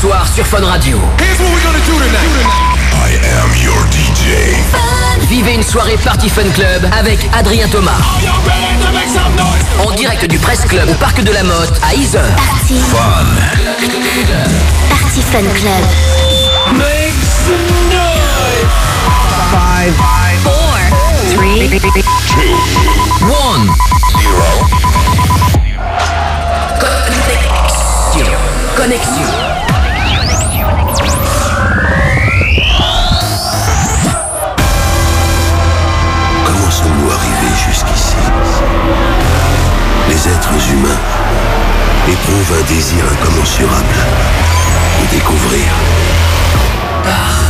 soir sur Fun Radio. Here's what we're gonna do tonight. I am your DJ. Vivez une soirée Party Fun Club avec Adrien Thomas. En direct du Presse Club au Parc de la Motte à Iseur. Party. Fun. Party Fun Club. Make some noise. Five, Four. Three. One. Connexion. Connexion. Sommes-nous arrivés jusqu'ici Les êtres humains éprouvent un désir incommensurable de découvrir. Adrian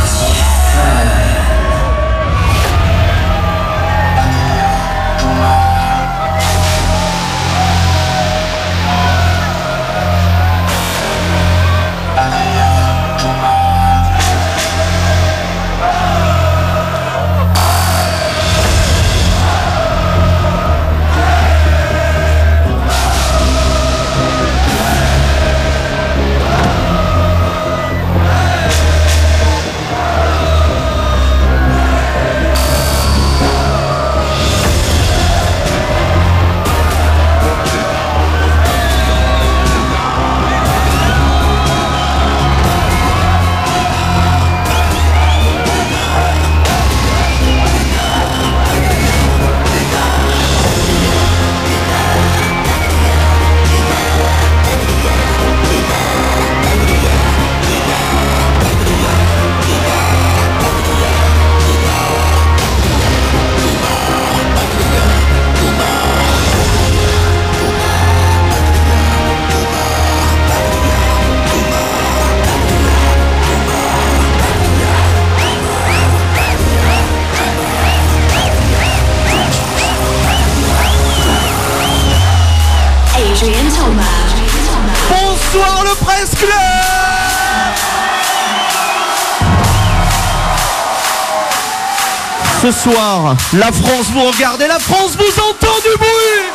Ce soir, la France vous regarde et la France vous entend du bruit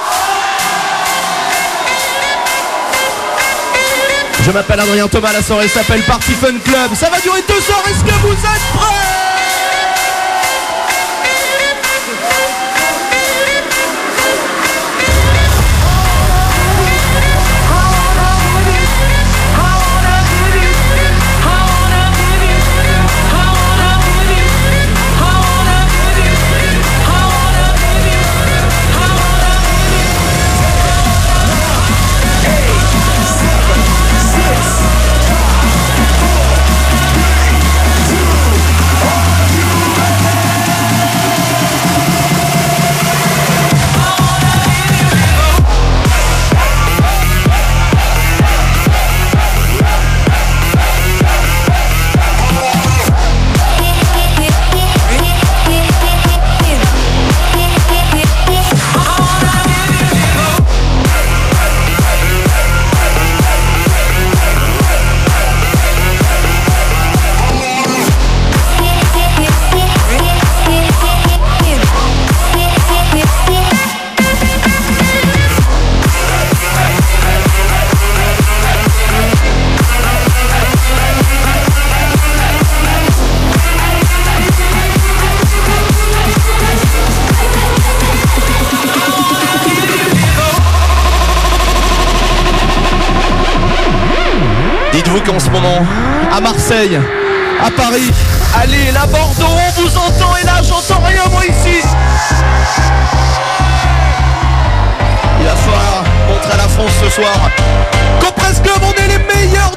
Je m'appelle Adrien Thomas, la soirée s'appelle Party Fun Club. Ça va durer deux heures, est-ce que vous êtes prêts? Qu'en ce moment, à Marseille, à Paris, Lille, à Bordeaux, on vous entend et là j'entends rien moi ici. Il va falloir montrer à la France ce soir qu'au Presse Club on est les meilleurs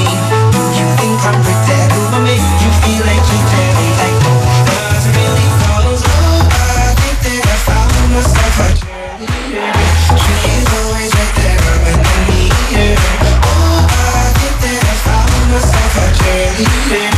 You.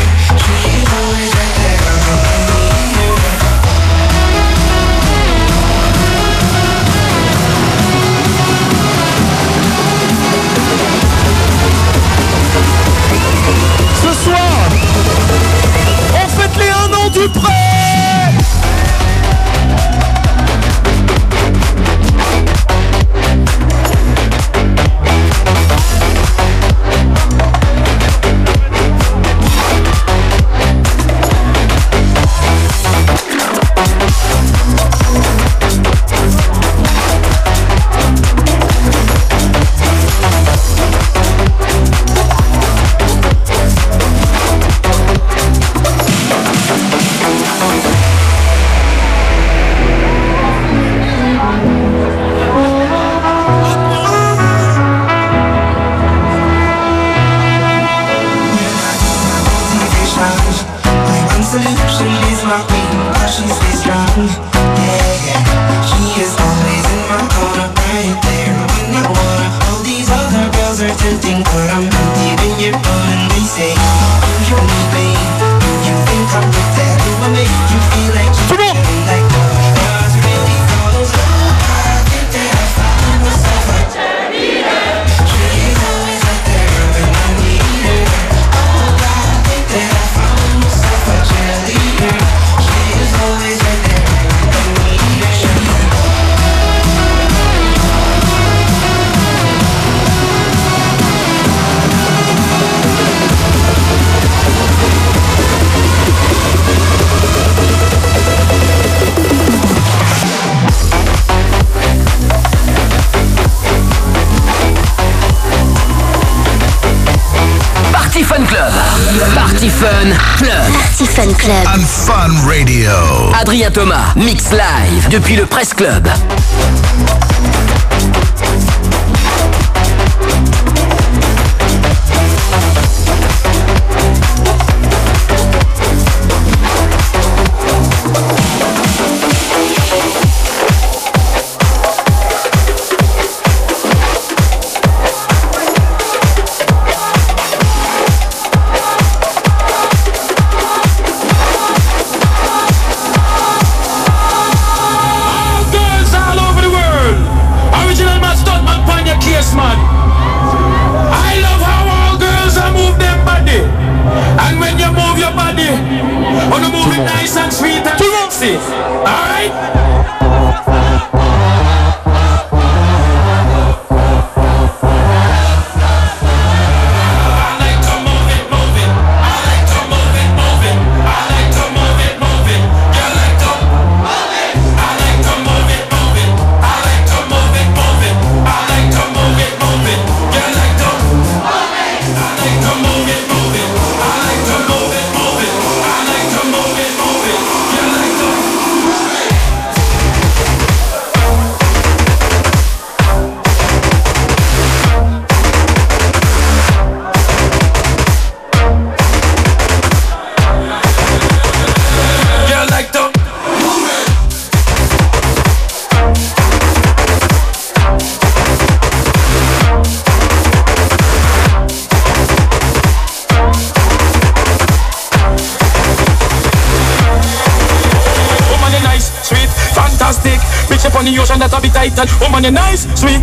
Fun Club. I'm Fun Radio. Adrien Thomas, Mix Live, depuis le Presse Club.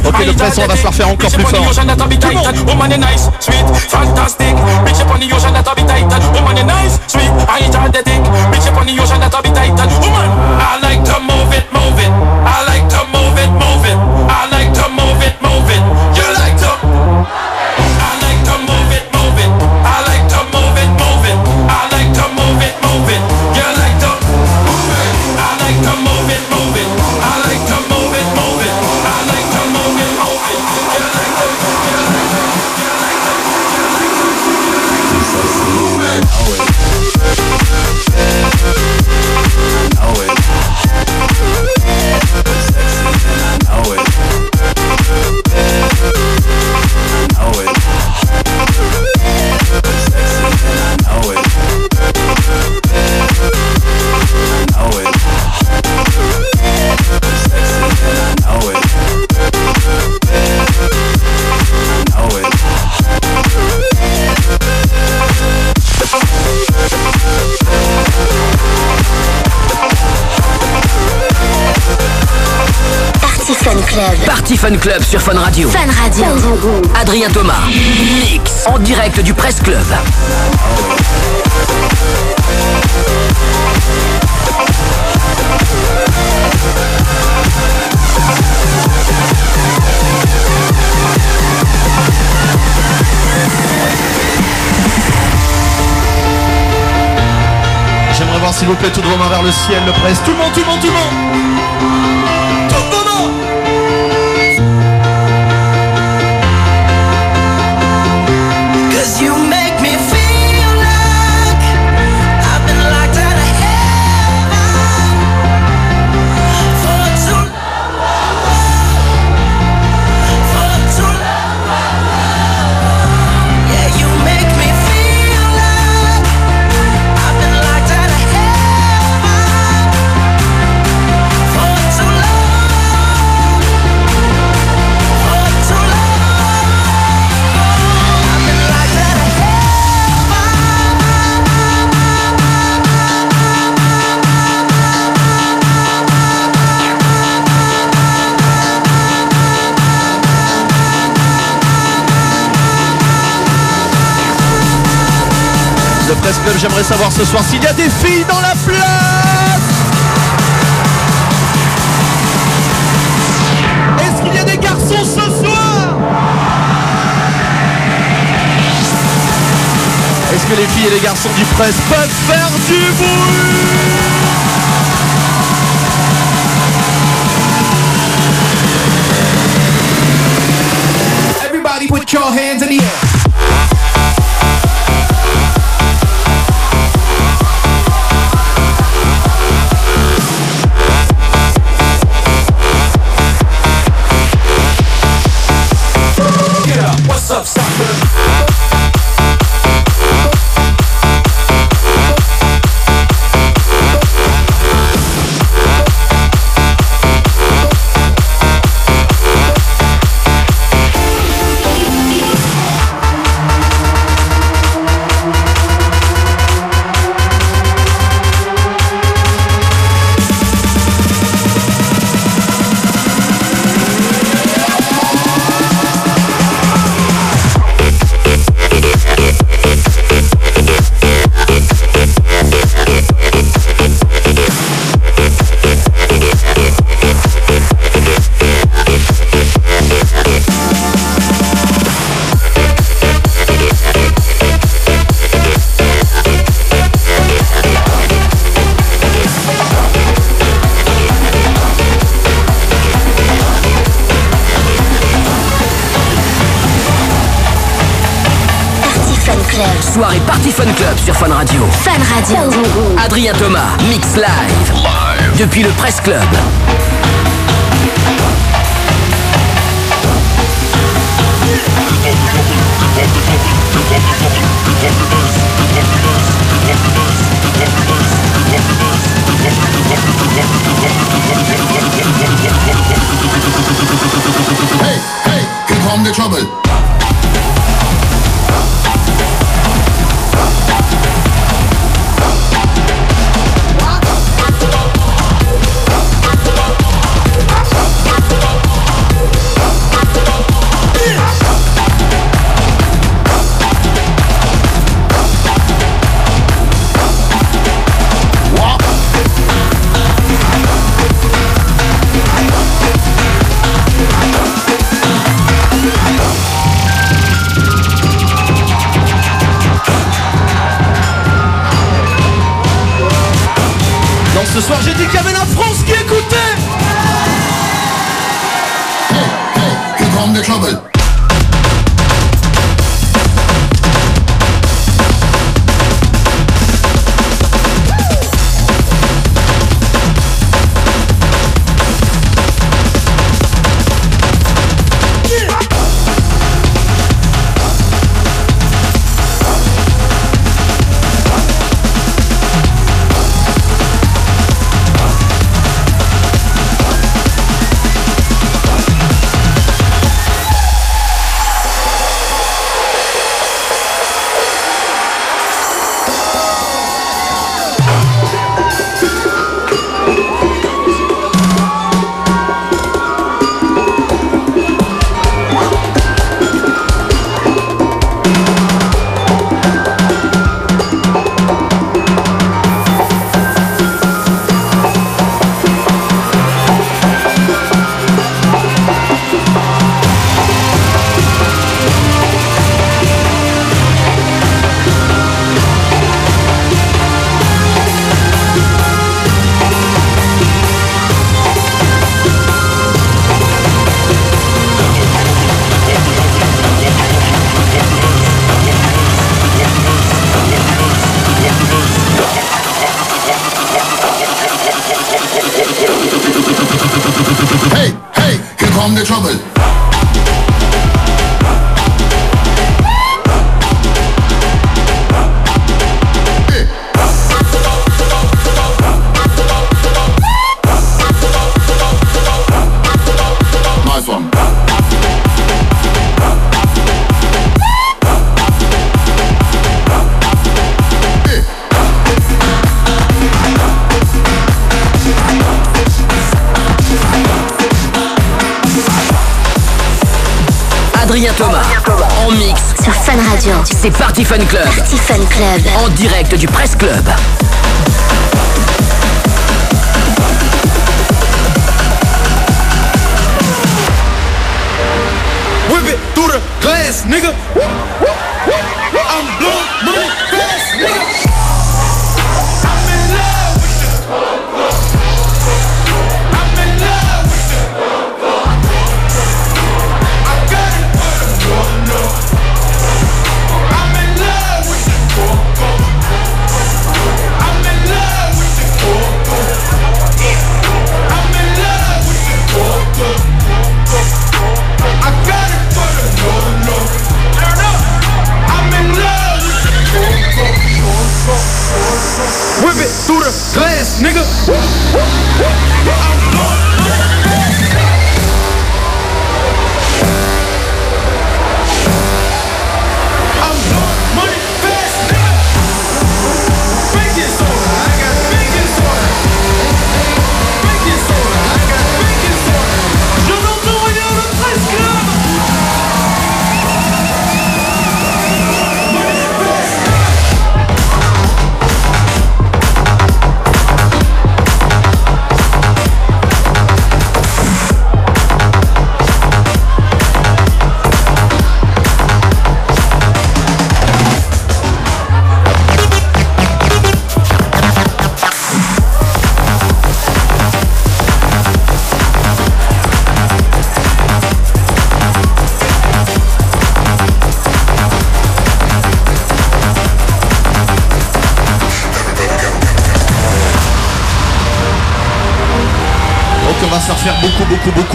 Ok, le pressant va se faire encore plus fort. Club sur Fun Radio. Fun Radio. Adrien Thomas. Mix. En direct du Presse Club. J'aimerais voir s'il vous plaît vos mains vers le ciel, le presse. Tout le monde, tout le monde, tout le monde ce soir s'il y a des filles dans la place. Est-ce qu'il y a des garçons ce soir? Est-ce que les filles et les garçons du Presse peuvent faire du bruit? Everybody put your hands in the air. Depuis le Presse Club. En direct du presse Club.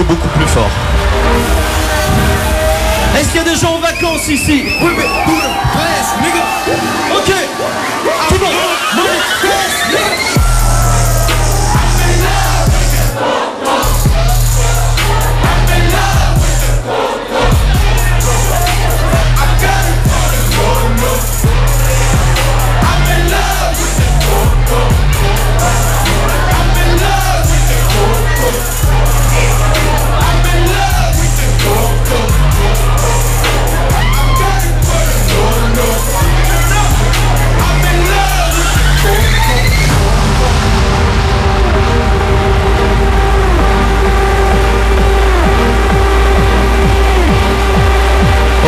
beaucoup plus fort. Est-ce qu'il y a des gens en vacances ici? Oui, mais Ok. Tout le monde.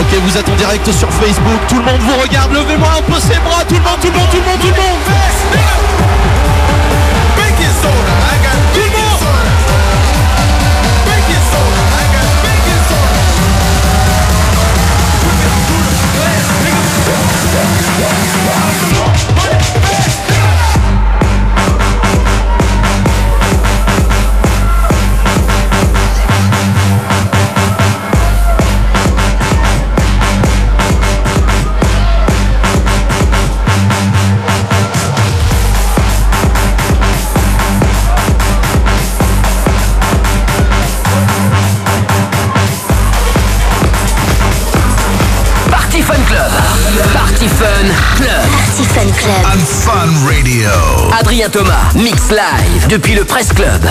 Ok, vous êtes en direct sur Facebook. Tout le monde vous regarde. Levez-moi un peu ses bras. Tout le monde, tout le monde, tout le monde, tout le monde. Club. Fun Radio. Adrien Thomas, Mix Live depuis le Press Club.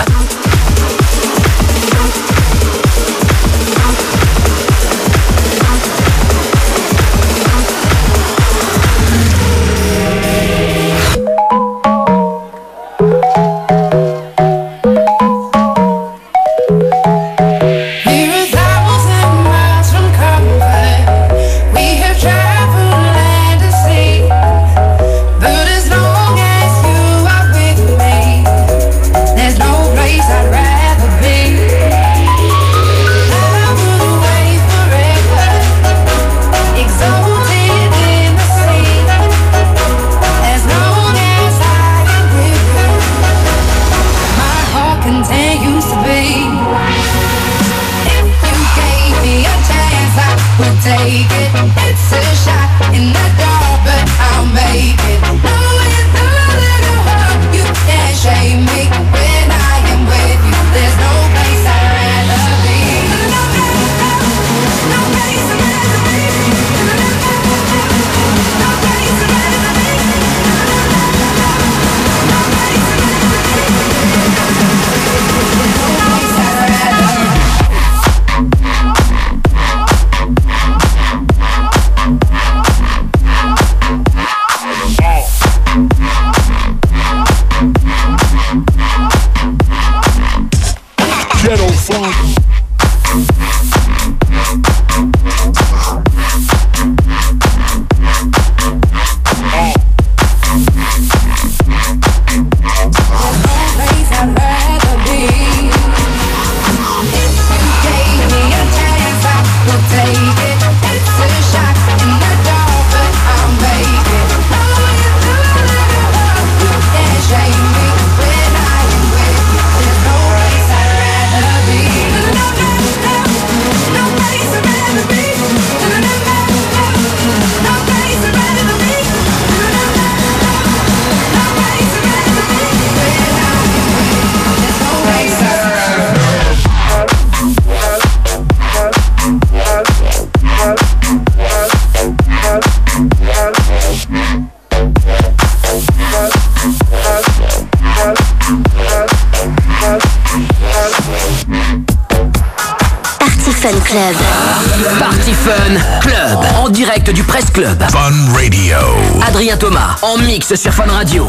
Direct du Presse Club. Fun Radio. Adrien Thomas, en mix sur Fun Radio.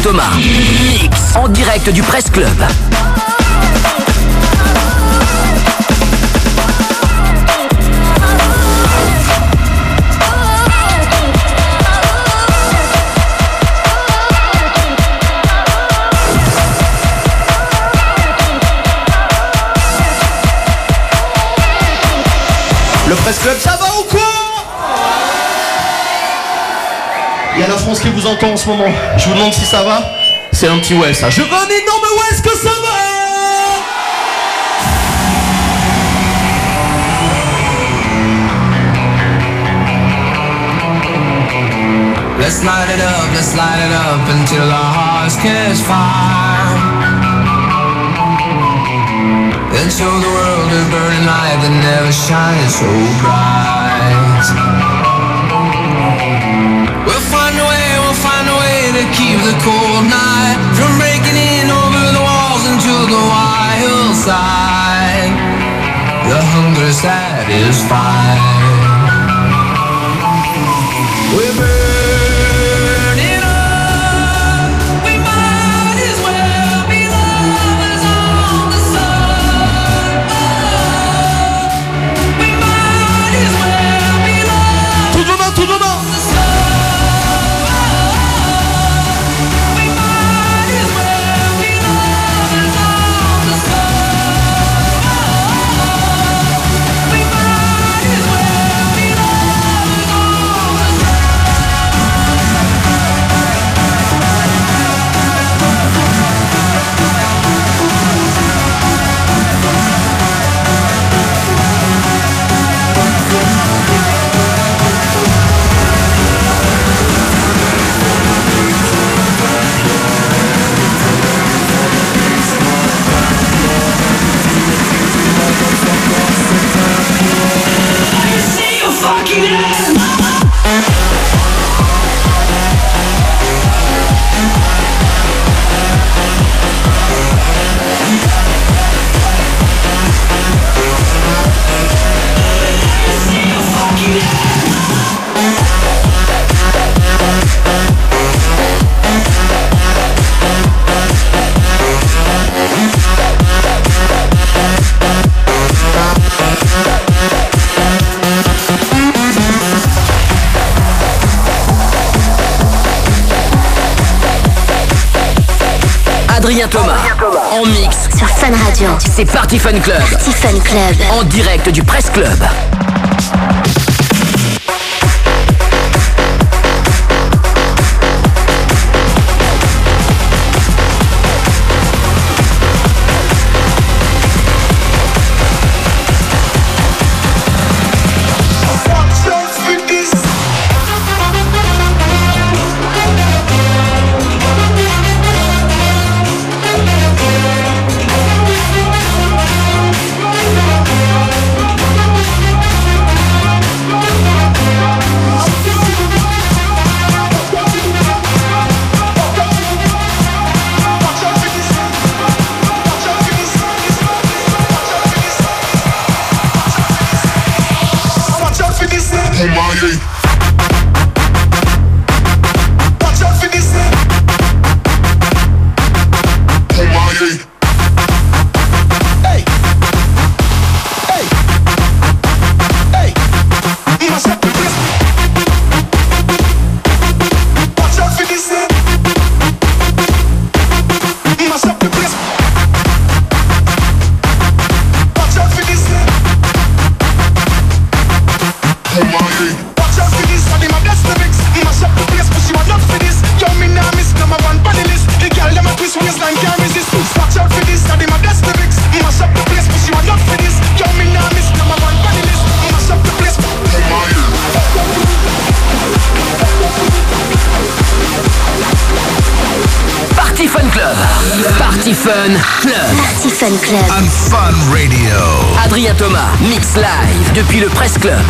Thomas, mix en direct du Presse Club. Le Presse Club, ça va ou quoi Il y a la France qui vous entend en ce moment. Je vous demande si ça va. C'est un petit ouais ça. Je veux un énorme ouais, que ça va? Let's light it up, let's light it up until our hearts catch fire. And show the world a burning light that never shines so bright. We'll find to keep the cold night from breaking in over the walls into the wild side. The hunger satisfied. We're mix sur Fun Radio. C'est Party Fun Club. Party Fun Club. En direct du Presse Club. Fun Club. Party Fun Club. And Fun Radio. Adrien Thomas, Mix Live depuis le Presse Club.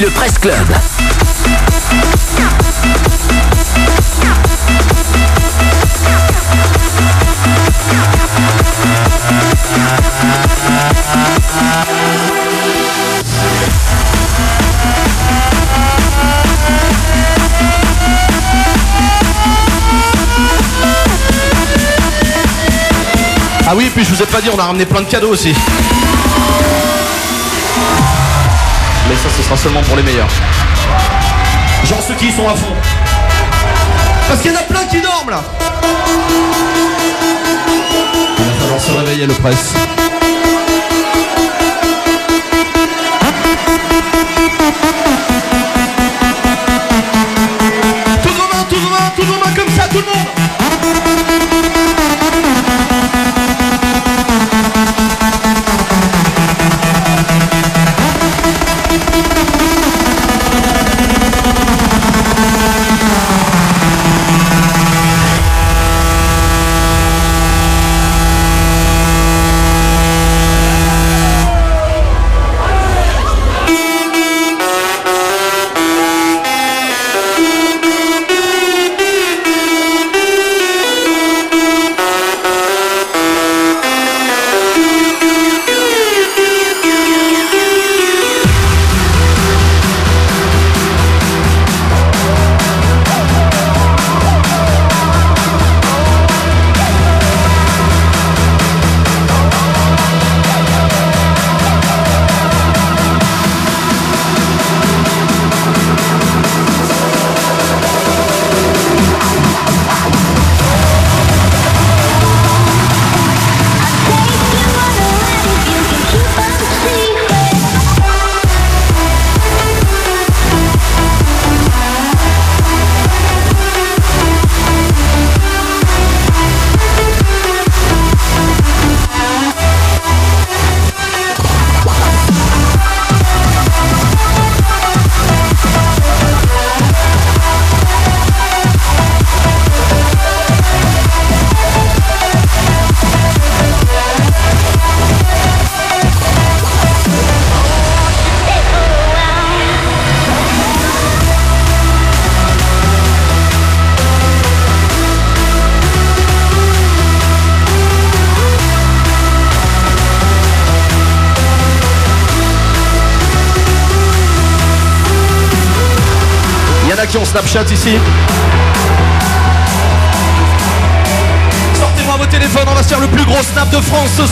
Le Press Club. Ah oui, puis je vous ai pas dit, on a ramené plein de cadeaux aussi. Sera seulement pour les meilleurs. Genre ceux qui y sont à fond. Parce qu'il y en a plein qui dorment là. Il va falloir se réveiller le presse. Tous vos mains, tous vos mains, tous vos mains comme ça, tout le monde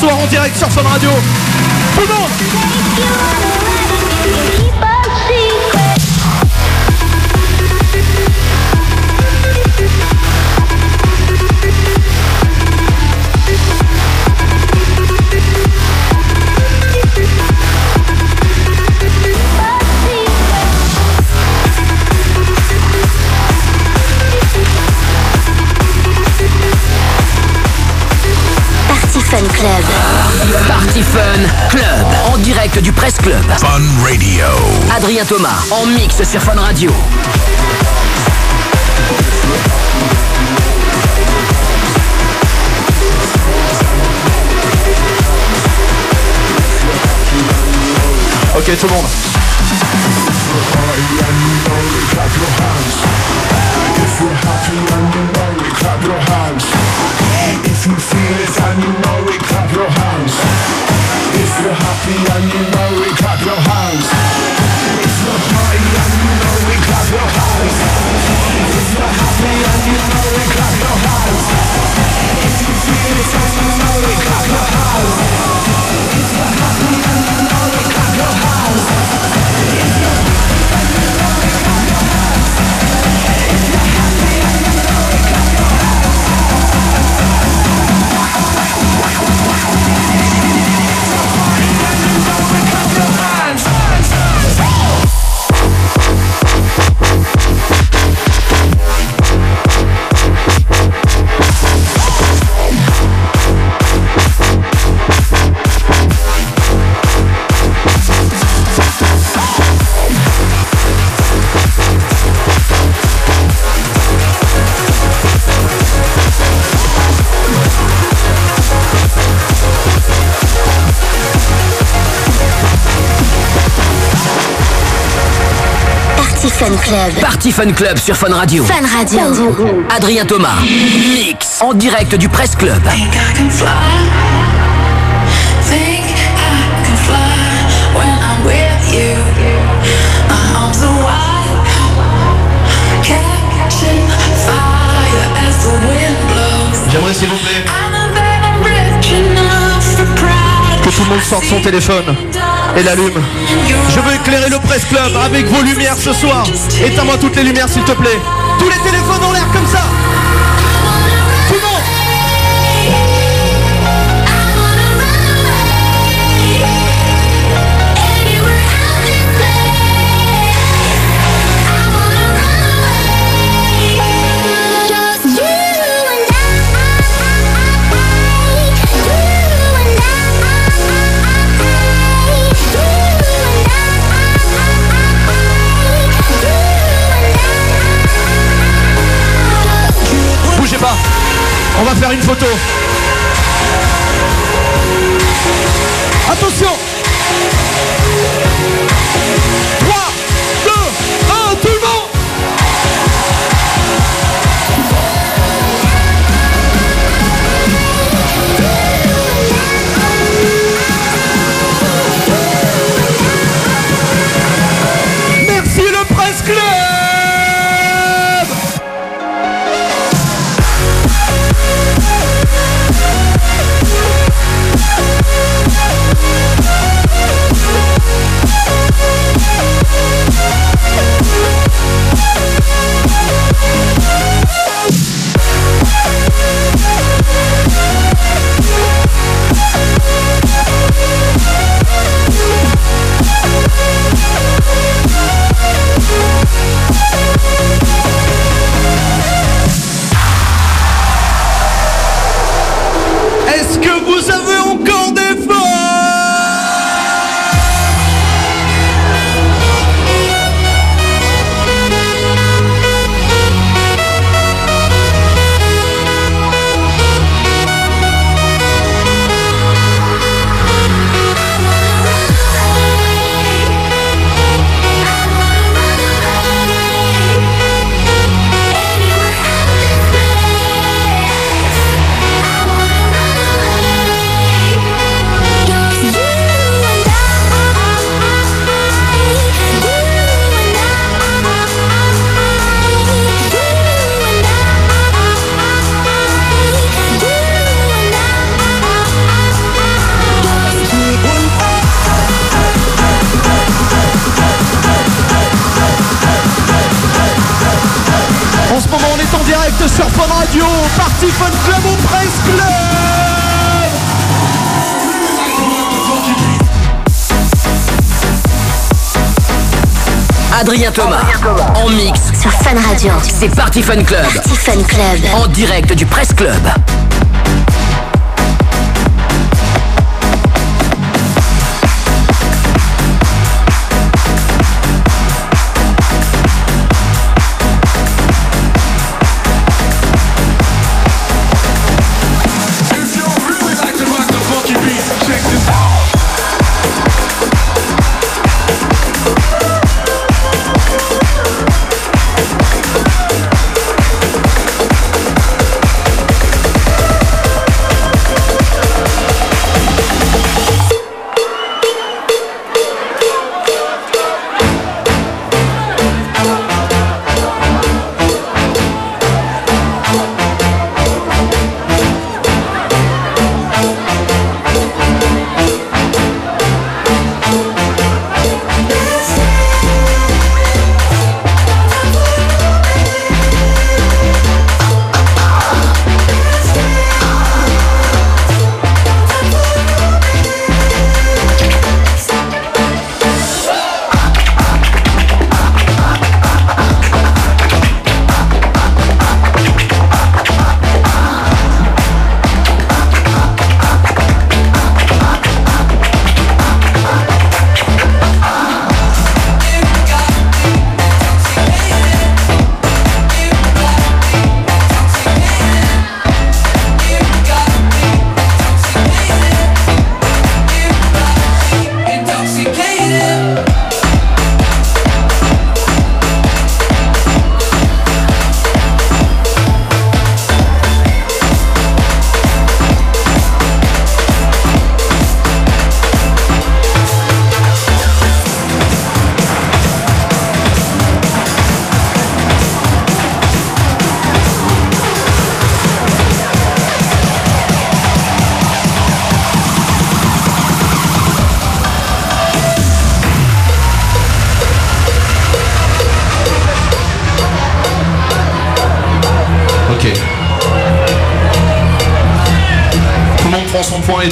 soir en direct sur Fun Radio. Thomas, en mix sur Fun Radio. Ok tout le monde. Club. Party Fun Club sur Fun Radio. Fun Radio. Adrien Thomas. Mix. En direct du Presse Club. J'aimerais s'il vous plaît que tout le monde sorte son téléphone et l'allume. Je veux éclairer le Presse Club avec vos lumières ce soir. Éteins-moi toutes les lumières s'il te plaît. Tous les téléphones en l'air comme ça. Faire une photo. Adrien Thomas. En mix. Sur Fun Radio. C'est Party Fun Club. Party Fun Club. En direct du Presse Club.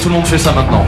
tout le monde fait ça maintenant.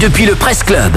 Depuis le Presse Club.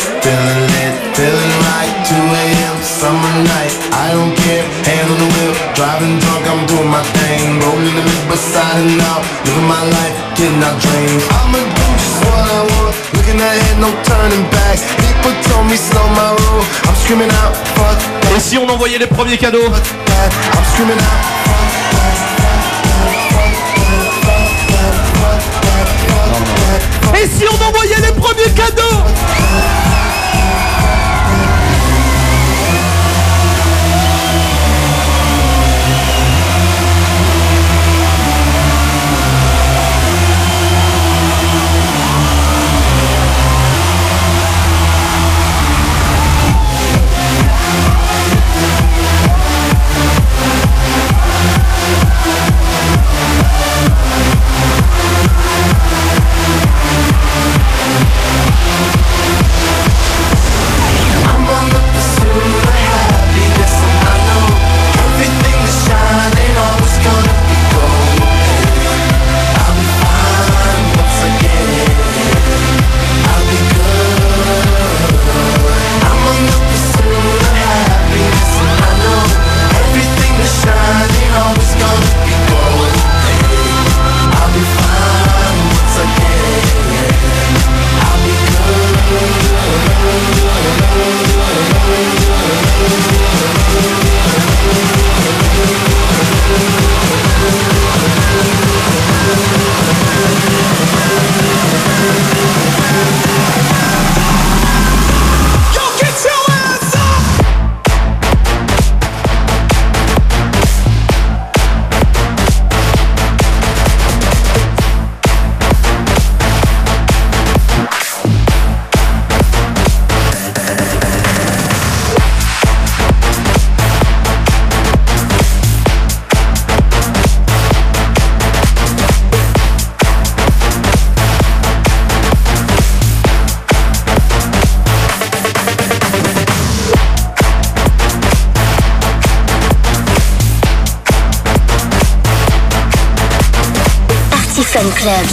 si on envoyait les premiers cadeaux. Et si on envoyait les premiers cadeaux.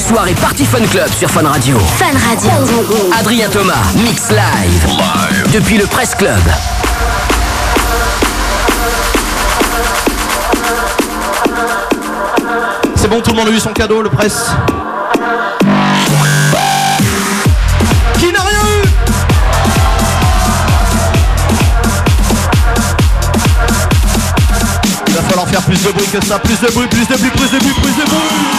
soirée Party Fun Club sur Fun Radio. Fun Radio. Adrien Thomas, Mix Live. Depuis le Press Club. C'est bon, tout le monde a eu son cadeau, le presse Qui n'a rien eu Il va falloir faire plus de bruit que ça, plus de bruit, plus de bruit, plus de bruit, plus de bruit.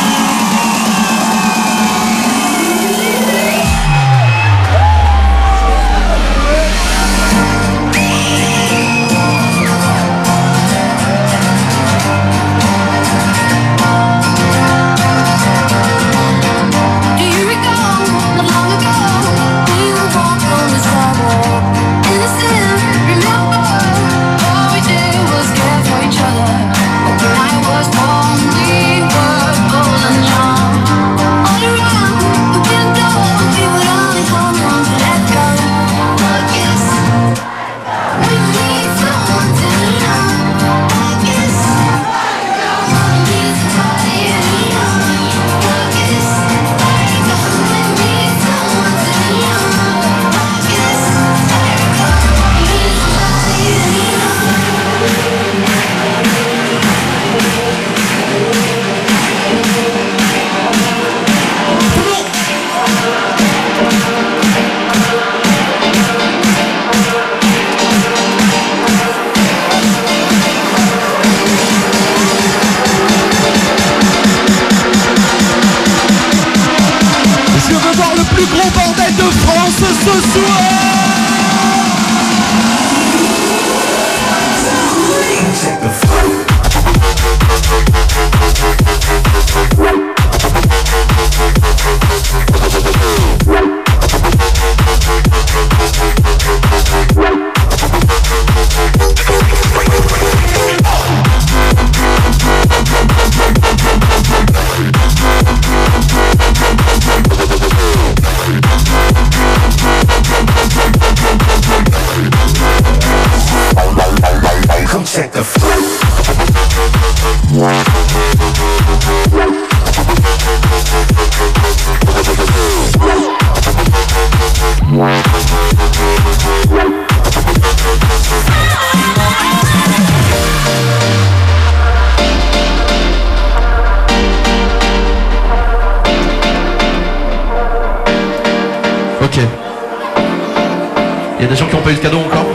qui n'ont pas eu ce cadeau encore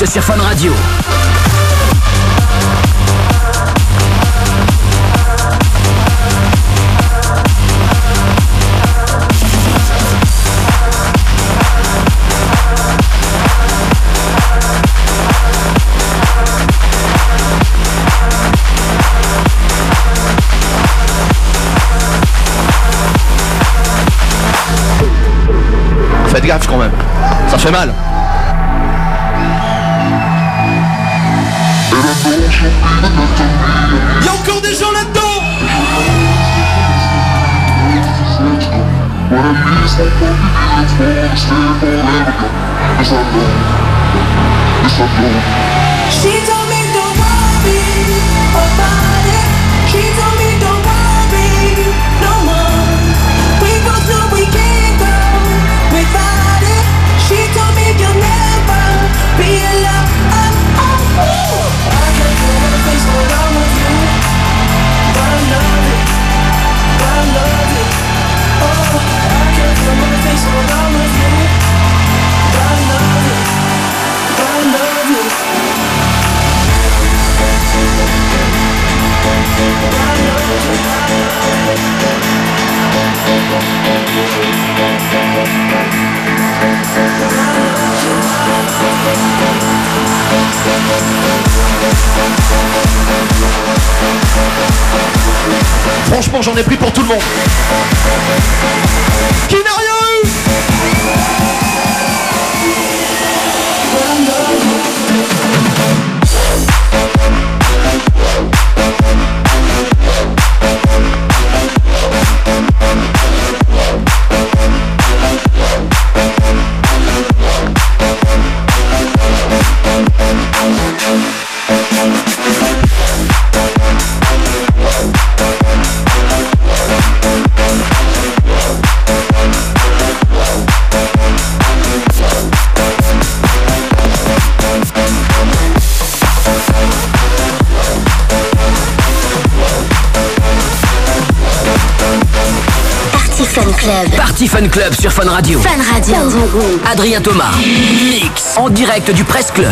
mix sur Radio. Faites gaffe quand même, ça fait mal. Party Fun Club sur Fun Radio. Fun Radio. Adrien Thomas. Mix en direct du Presse Club.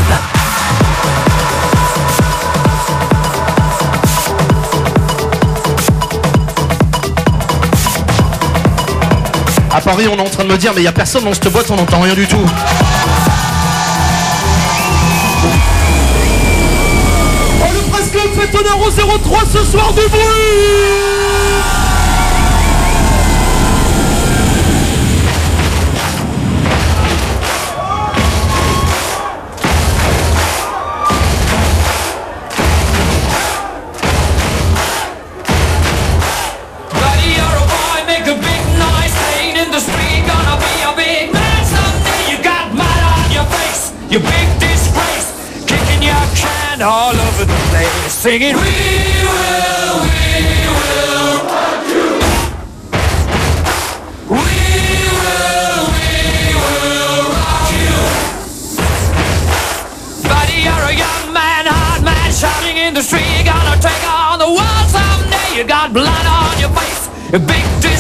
À Paris, on est en train de me dire, mais il n'y a personne dans cette boîte, on n'entend rien du tout. Oh, le Presse Club fait honneur au 03 ce soir du bruit We will, we will rock you. We will, we will rock you. Buddy, you're a young man, man, shouting in the street. You're gonna take on the world someday. You got blood on your face, big disgrace,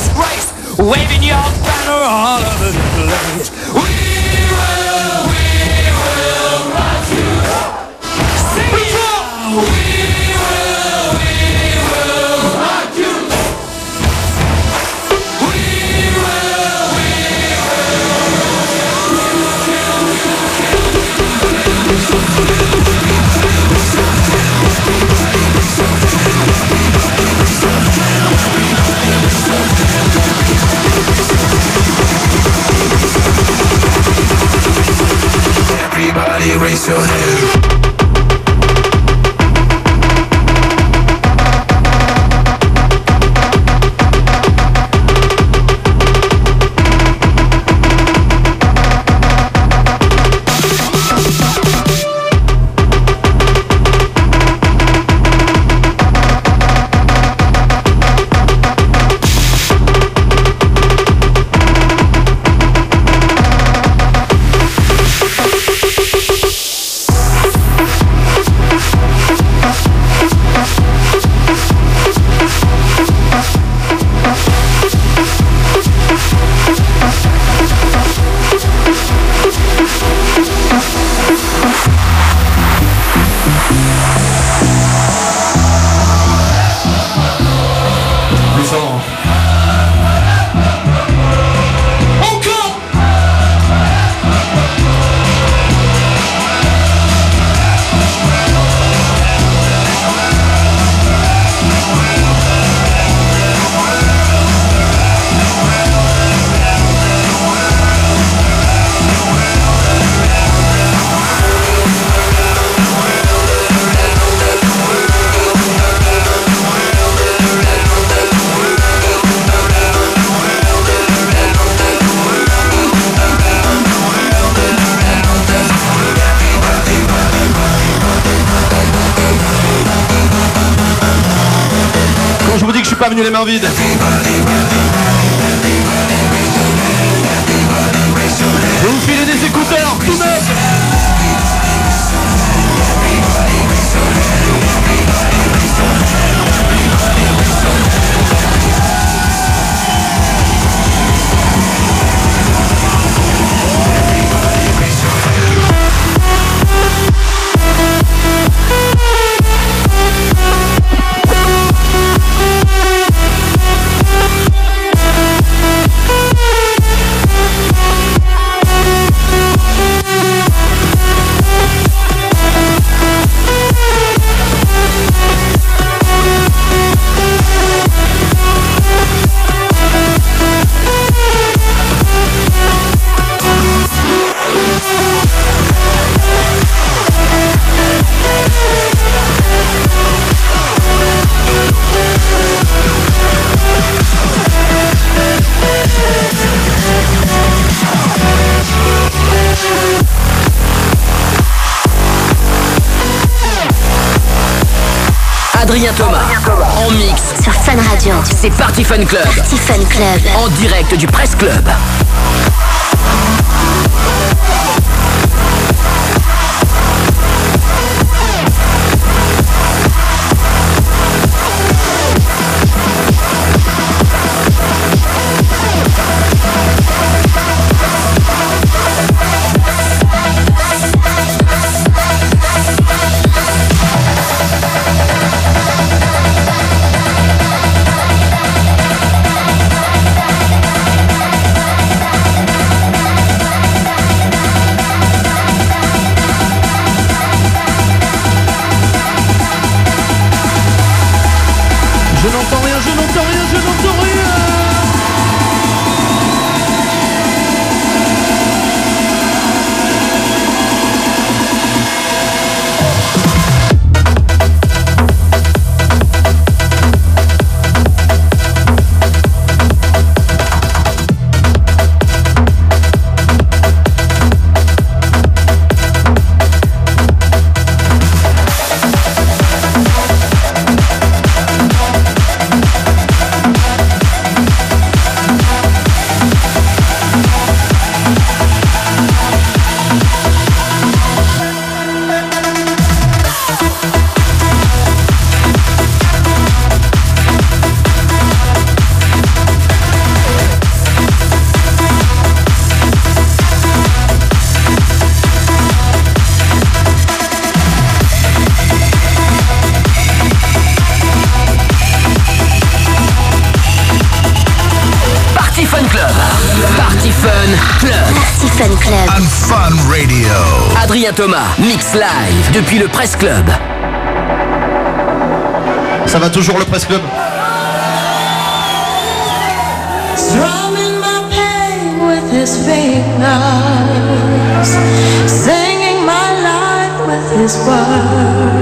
raise your hand. Pas venu les mains vides. Fun Club, Party Fun Club. en direct du Presse Club. depuis le Press Club. Ça va toujours le Press Club Strumming my pain with his fingers, singing my life with his words.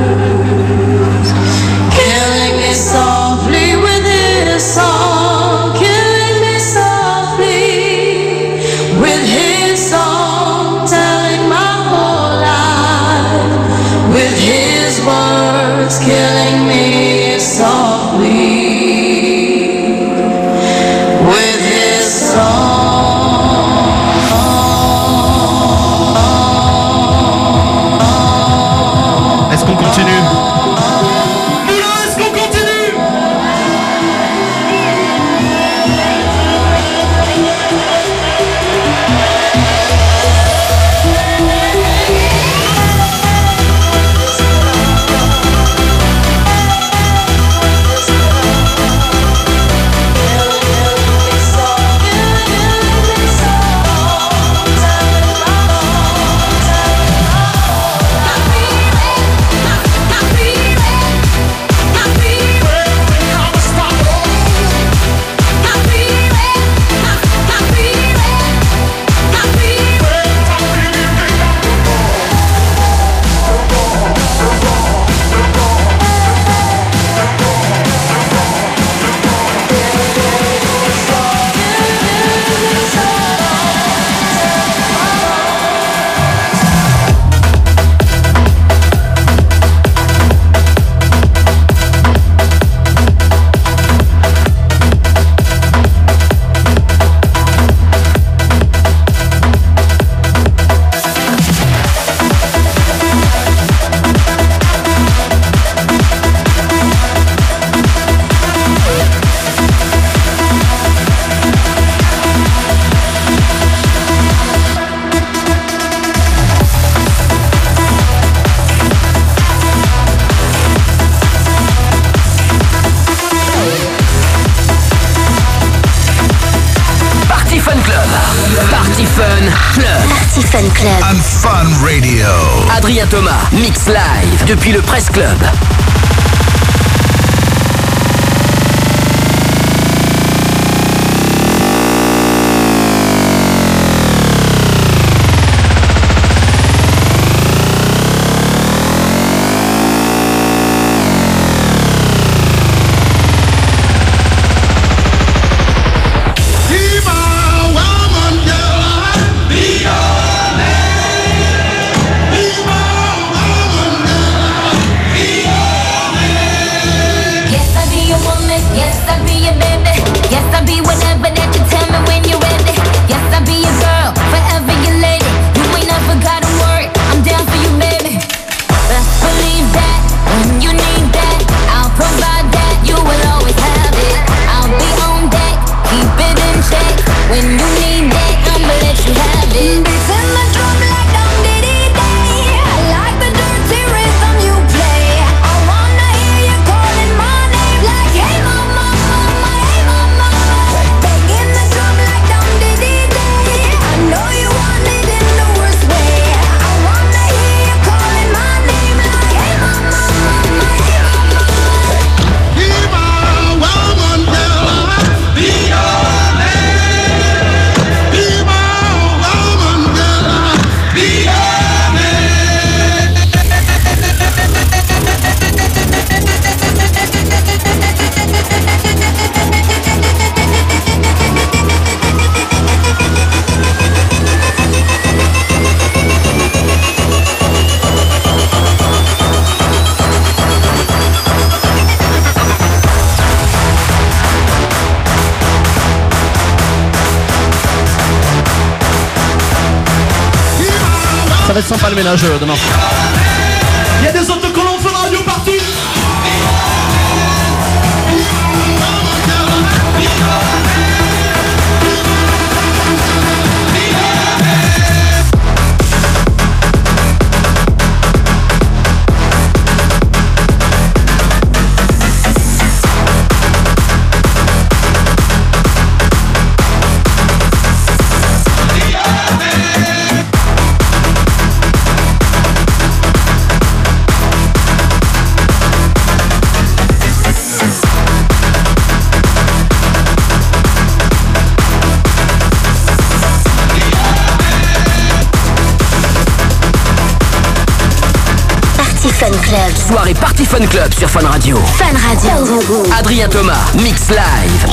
Fun Club sur Fun Radio. Fun Radio. Adrien Thomas, Mix Live.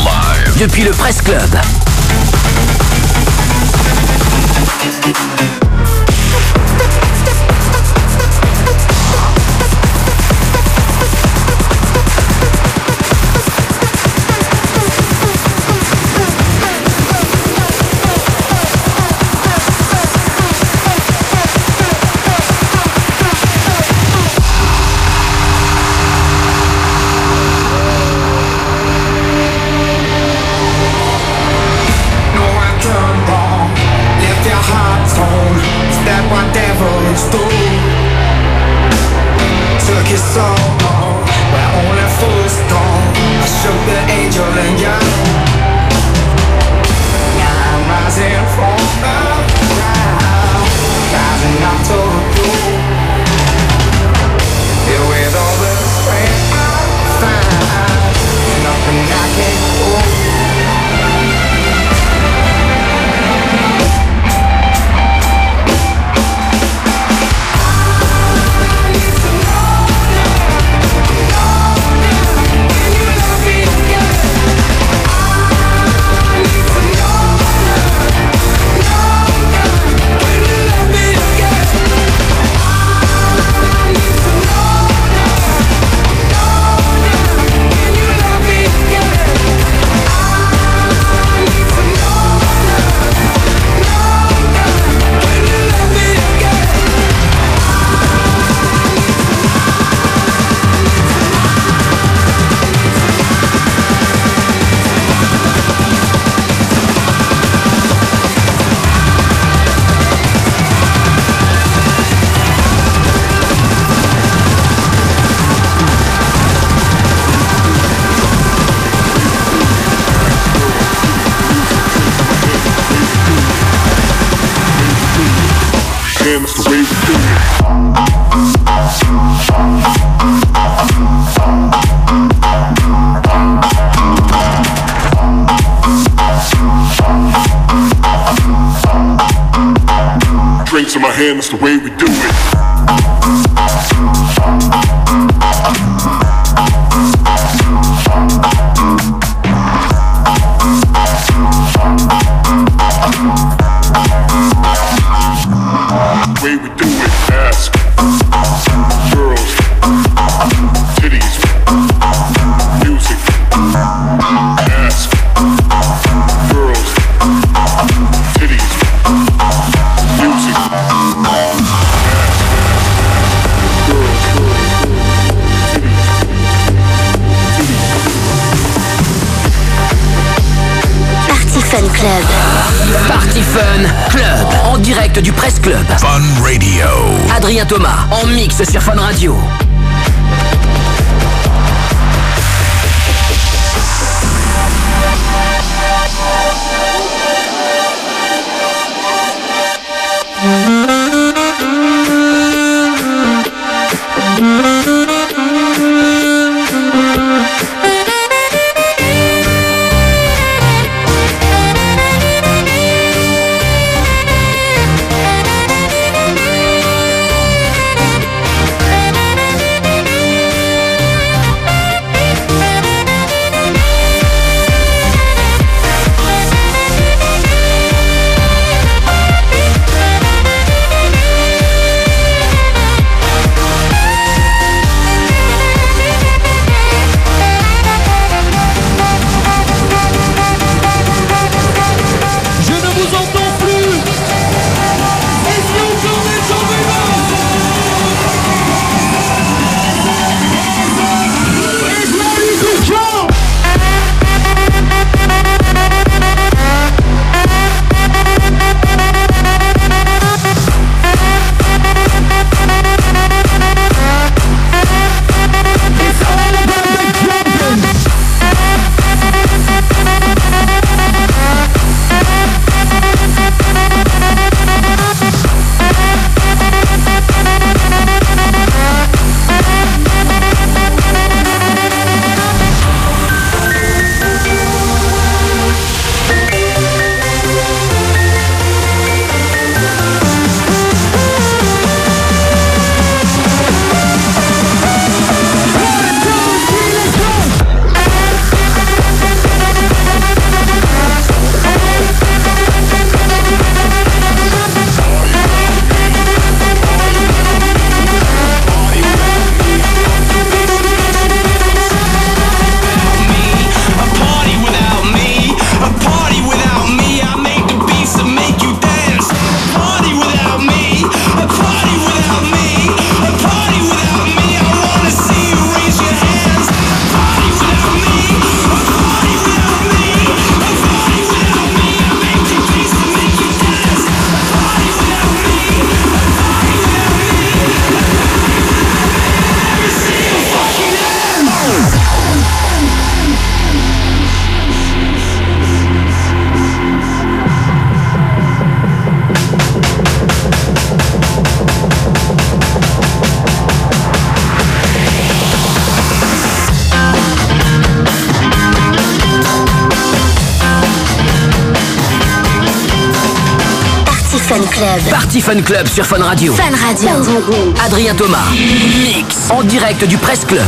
Depuis le Press Club. Club. Fun Club, en direct du presse Club. Fun Radio. Adrien Thomas, en mix sur Fun Radio. Fun Club sur Fun Radio. Fun Radio. Adrien Thomas. Mix. En direct du Presse Club.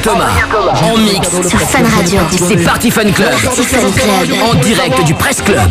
Thomas. En mix. Sur Fun Radio. C'est Party Fun Club. Party Fun Club. En direct du Presse Club.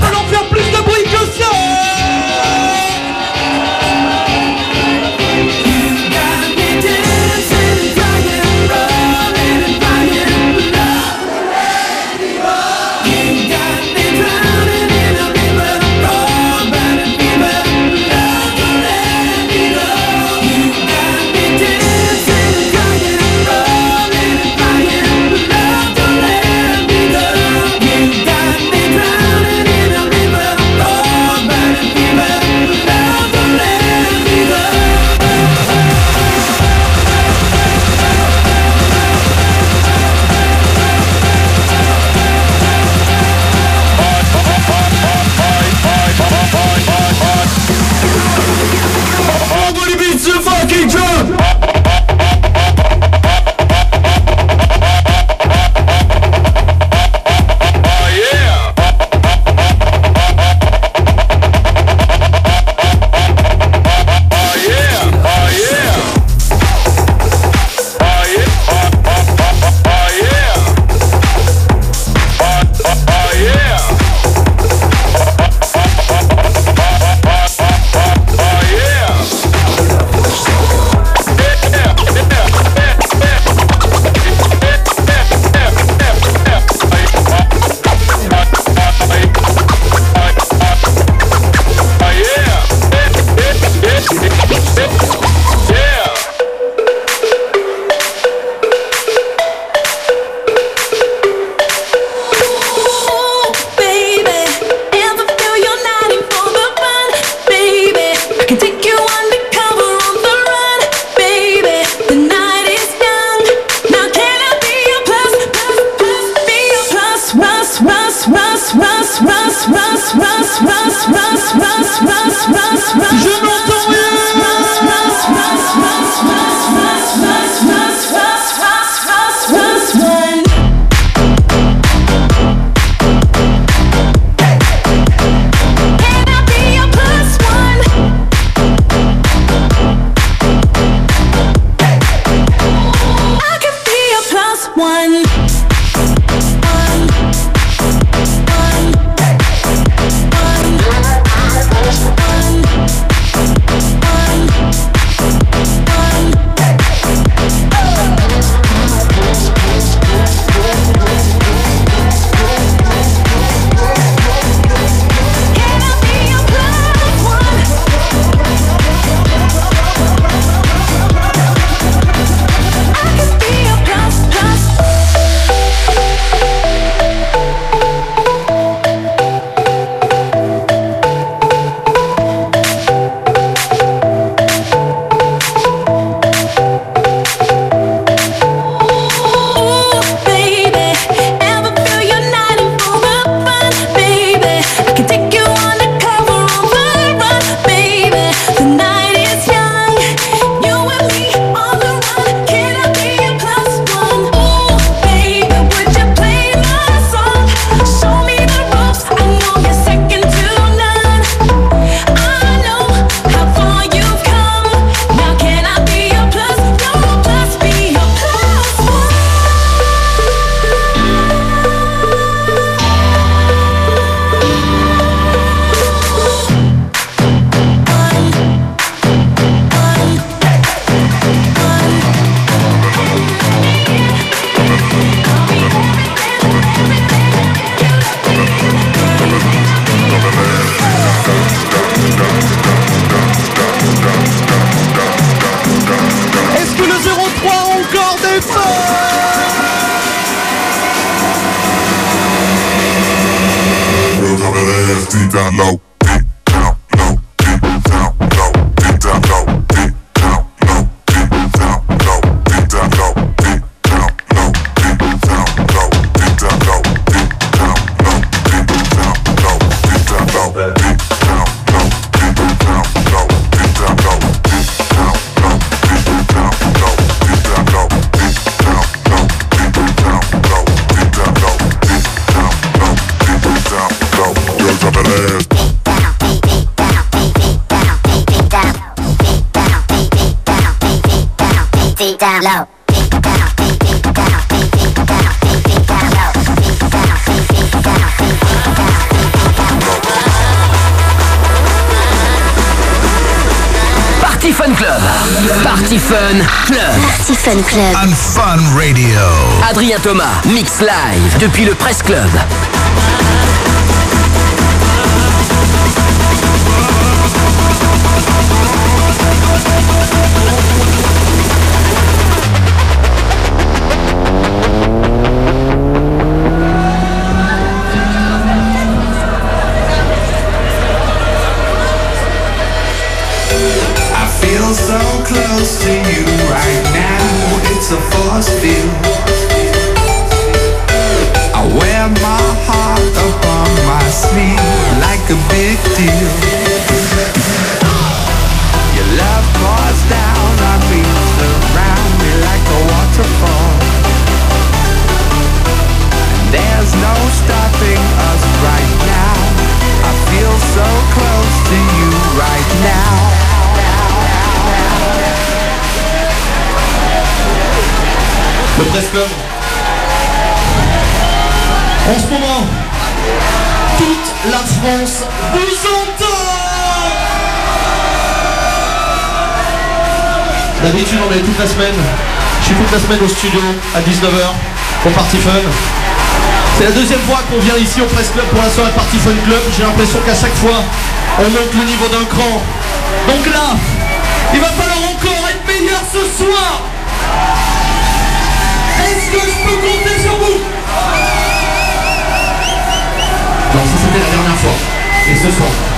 Club. Fun Radio. Adrien Thomas, mix live depuis le Presse Club. La semaine. Je suis toute la semaine au studio à 19h pour Party Fun. C'est la deuxième fois qu'on vient ici au Presse Club pour la soirée Party Fun Club. J'ai l'impression qu'à chaque fois, on monte le niveau d'un cran. Donc là, il va falloir encore être meilleur ce soir. Est-ce que je peux compter sur vous? Non, ça c'était la dernière fois. Et ce soir.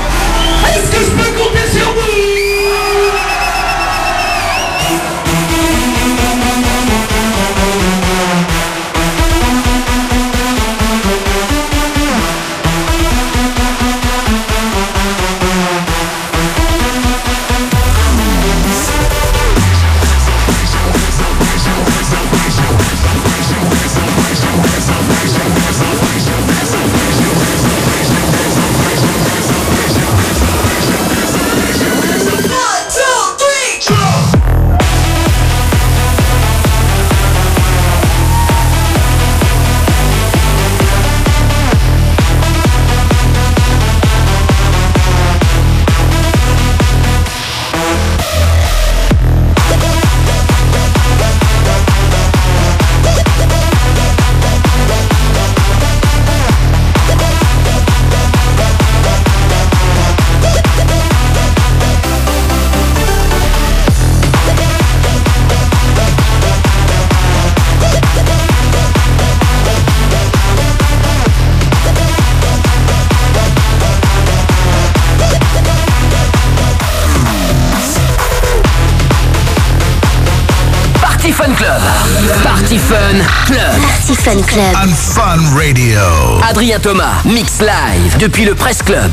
Fun Club. On Fun Radio. Adrien Thomas, mix live depuis le Presse Club.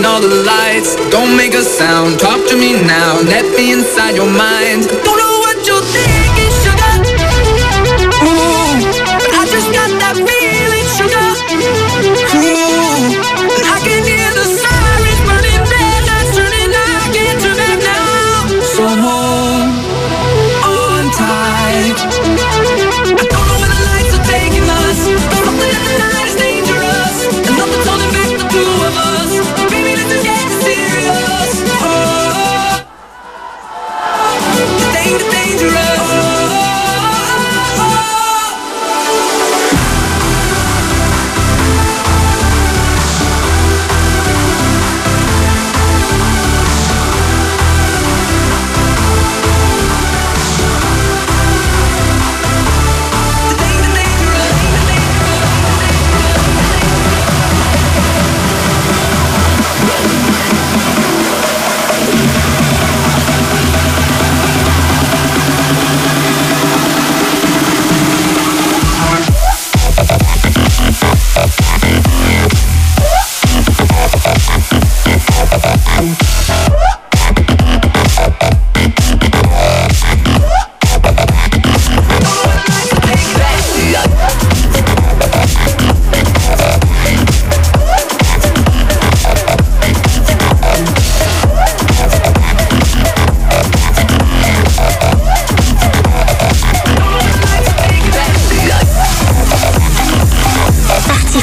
Me all the lights. Don't make a sound, talk to me now. Let me inside your mind. Don't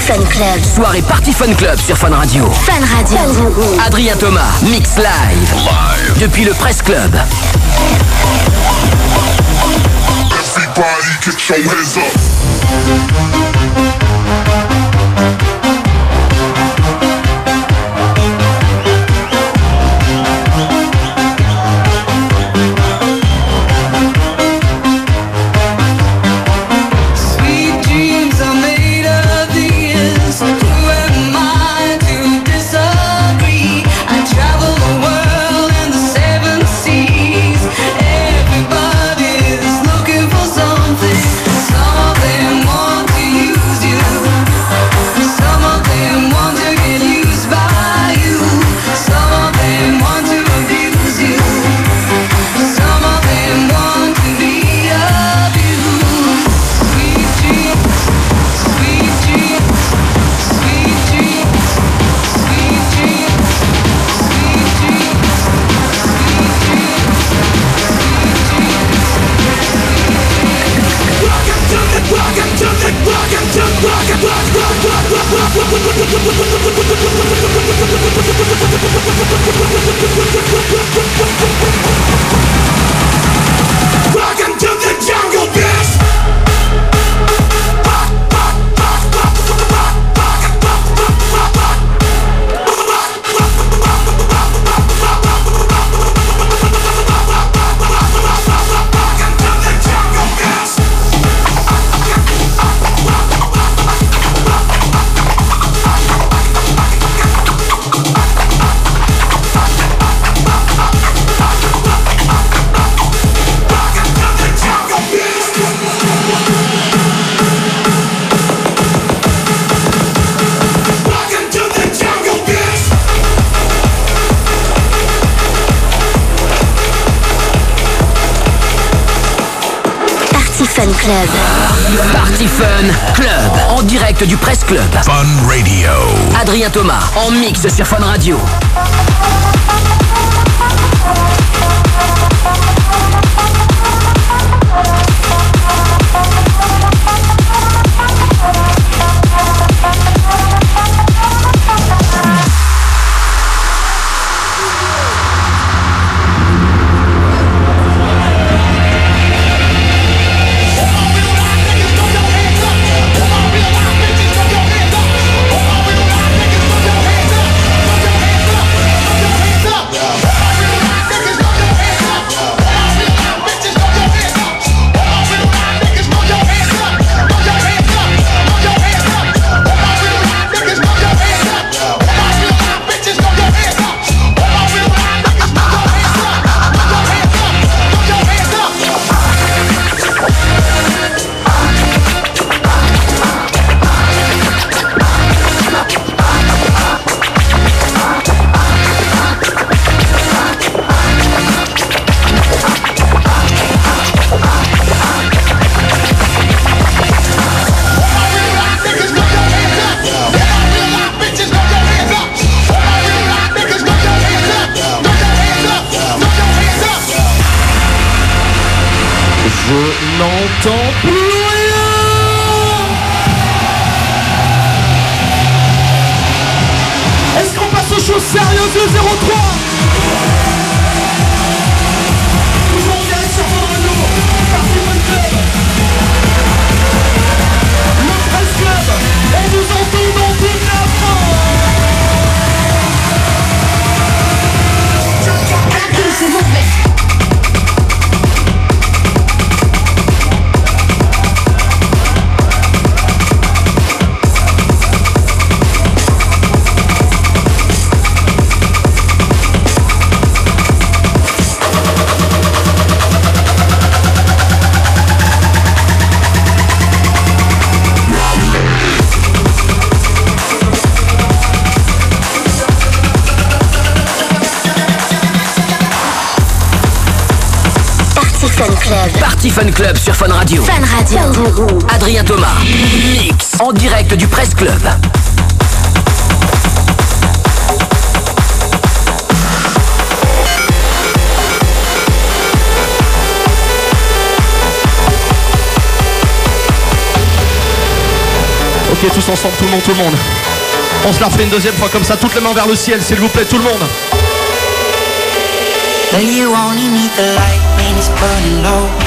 Fun Club. Soirée Party Fun Club sur Fun Radio. Fun Radio. Adrien Thomas, Mix Live. Live. Depuis le Press Club. Everybody get your hands up. Fun Radio. Adrien Thomas en mix sur Fun Radio. Fun Club sur Fun Radio. Fun Radio. Adrien Thomas. Mix. En direct du Presse Club. Ok, tous ensemble, tout le monde, tout le monde. On se la refait une deuxième fois comme ça, toutes les mains vers le ciel, s'il vous plaît, tout le monde. Well, you only need the light when it's burning low.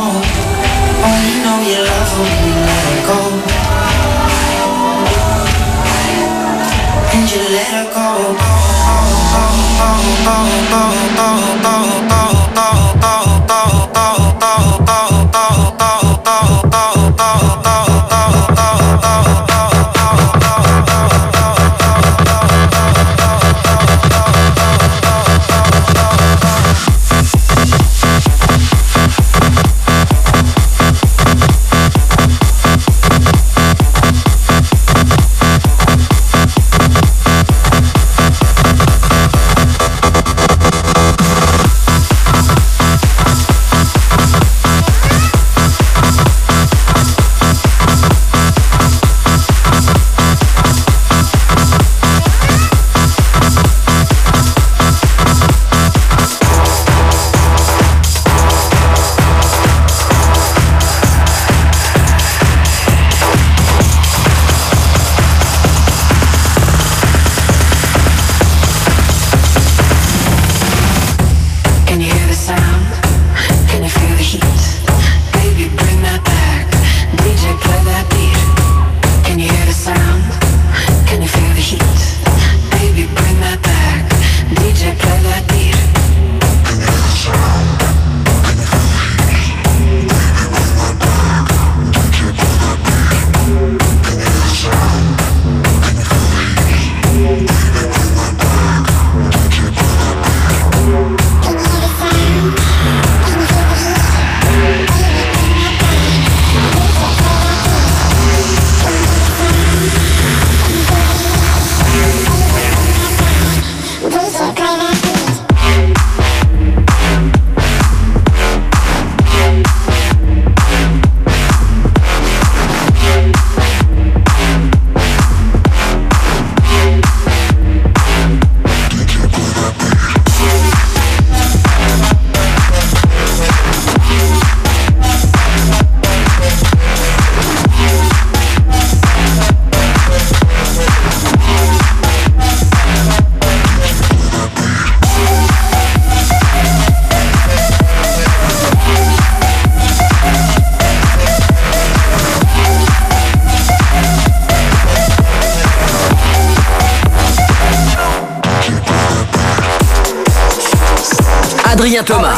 Thomas.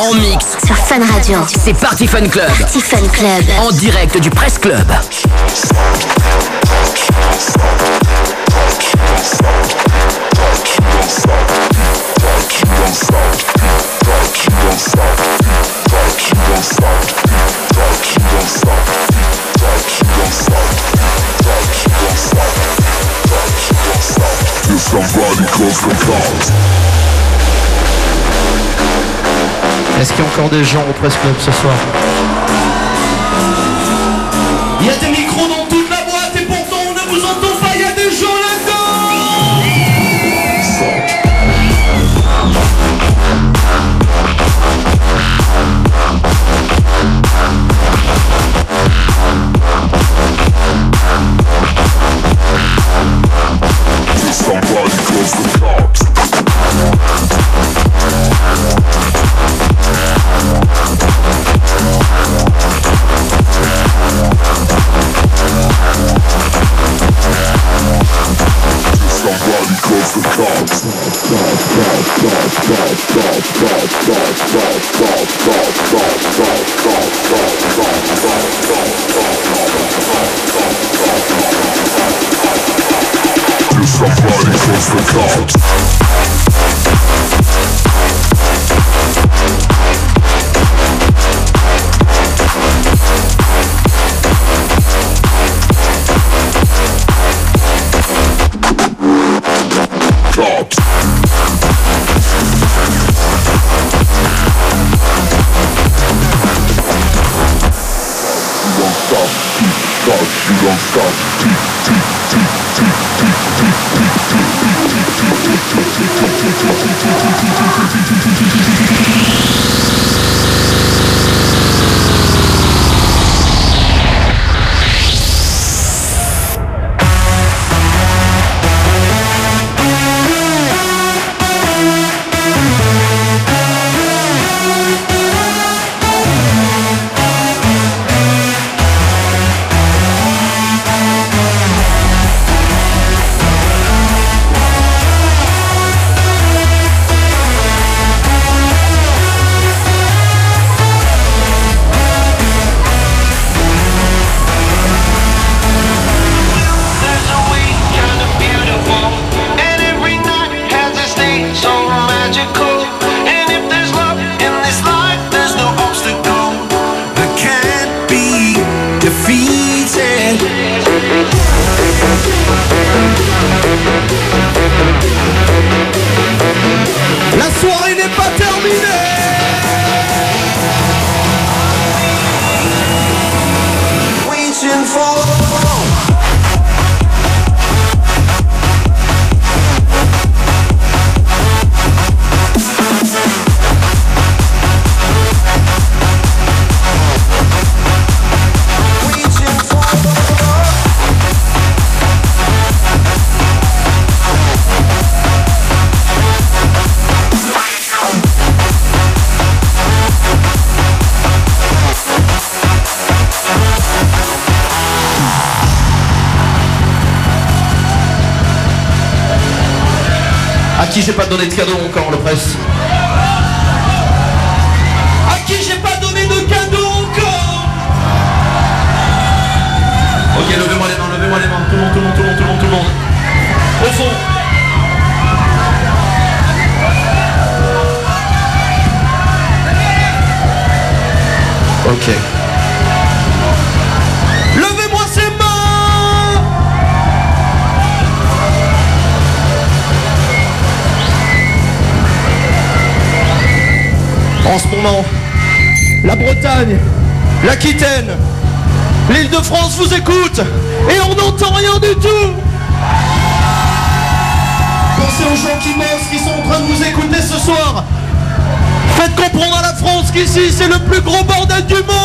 En mix. Sur Fun Radio. C'est Party Fun Club. Party Fun Club. En direct du Presse Club. Est-ce qu'il y a encore des gens au Presse Club ce soir? Qui j'ai pas donné de cadeau encore, le presse À qui j'ai pas donné de cadeau encore Ok, levez-moi les mains, levez-moi les mains. Tout le monde, tout le monde, tout le monde, tout le monde, tout le monde. Au fond. Ok. En ce moment, la Bretagne, l'Aquitaine, l'île de France vous écoute et on n'entend rien du tout. Pensez aux gens qui bossent, qui sont en train de vous écouter ce soir. Faites comprendre à la France qu'ici c'est le plus gros bordel du monde.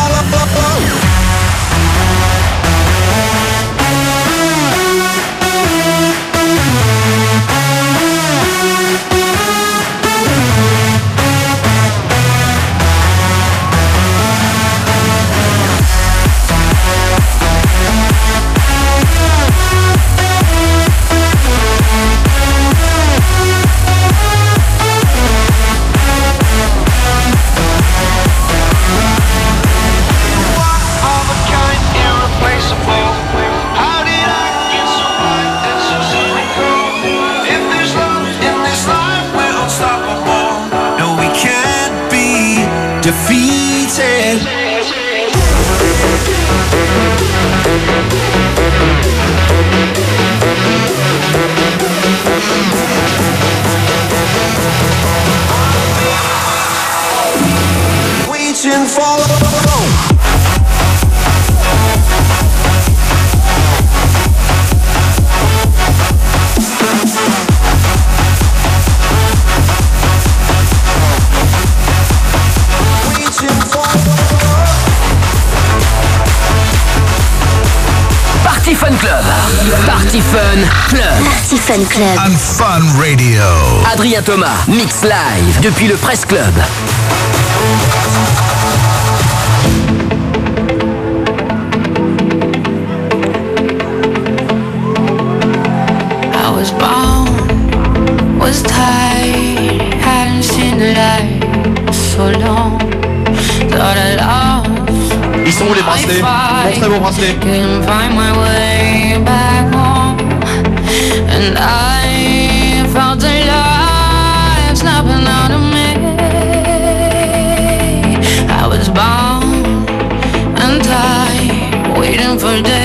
Club. Merci Fun Club. And Fun Radio. Adrien Thomas, mix live depuis le Press Club. Ils sont où les bracelets? Montrez vos bracelets. And I snapping out of me. I was bound and tied, waiting for death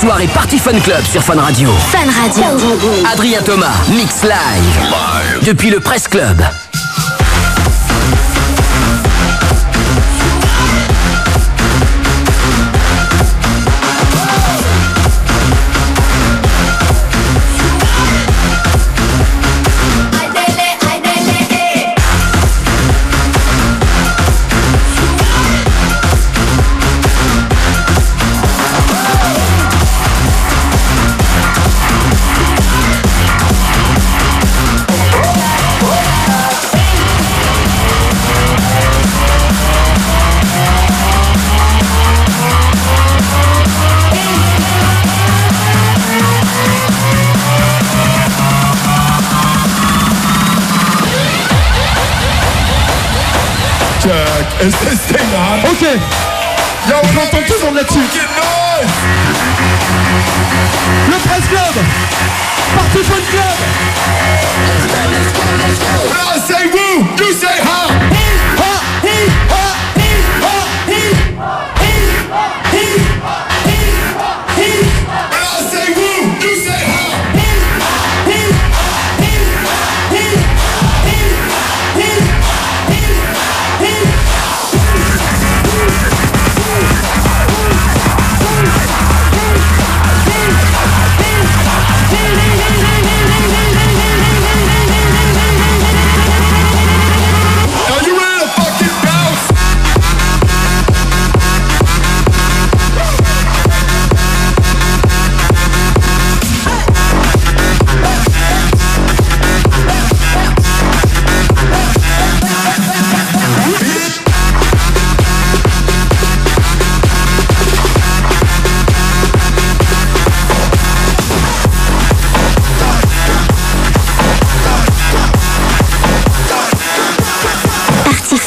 Soirée Party Fun Club sur Fun Radio. Fun Radio. Adrien Thomas, mix live. Depuis le Presse Club. This thing on? Ok. Yo, J'entends tout le monde là-dessus. Le Presse Club. Party Fun Club. When I say woo, you say ha.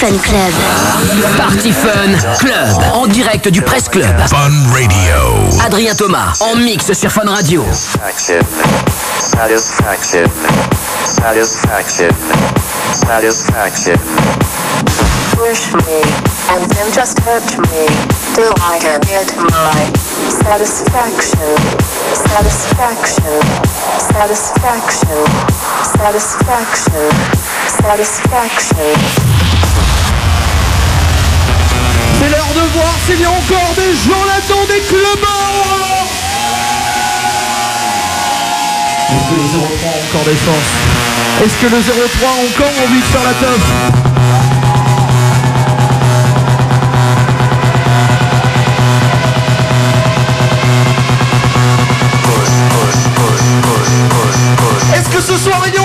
Fun Club. Party Fun Club. En direct du Presse Club. Fun Radio. Adrien Thomas, en mix sur Fun Radio. Satisfaction. Satisfaction. Satisfaction. Satisfaction. Push me, and then just hurt me, till I can get my satisfaction, satisfaction, satisfaction, satisfaction, satisfaction. C'est voir s'il y a encore des gens là-dedans, des clubbards Est-ce que le 03 a encore des forces Est-ce que le 03 a encore envie de faire la teuf Est-ce que ce soir il y a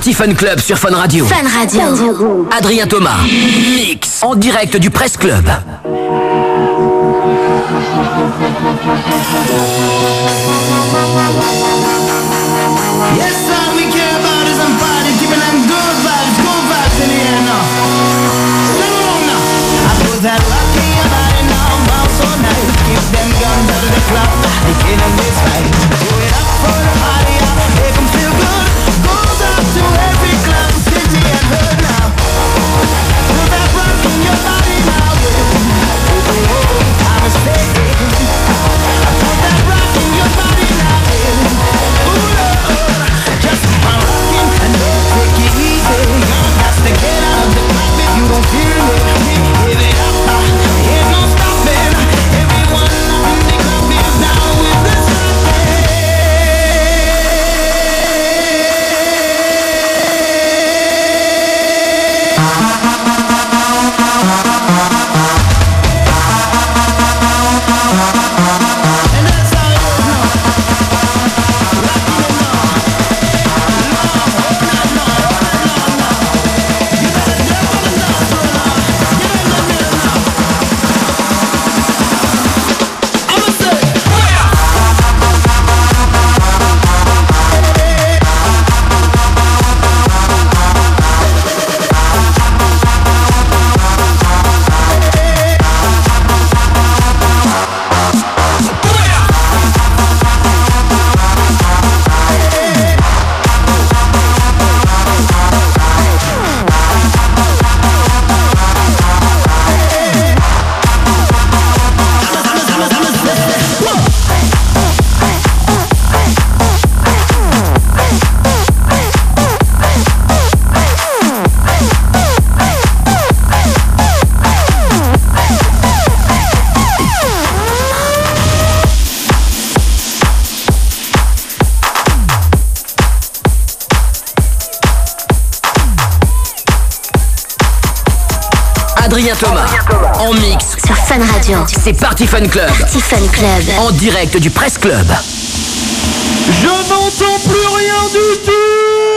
Party Fun Club sur Fun Radio. Fun Radio. Adrien Thomas, mix en direct du Presse Club. c'est Party Fun Club. Club. En direct du Press Club. Je n'entends plus rien du tout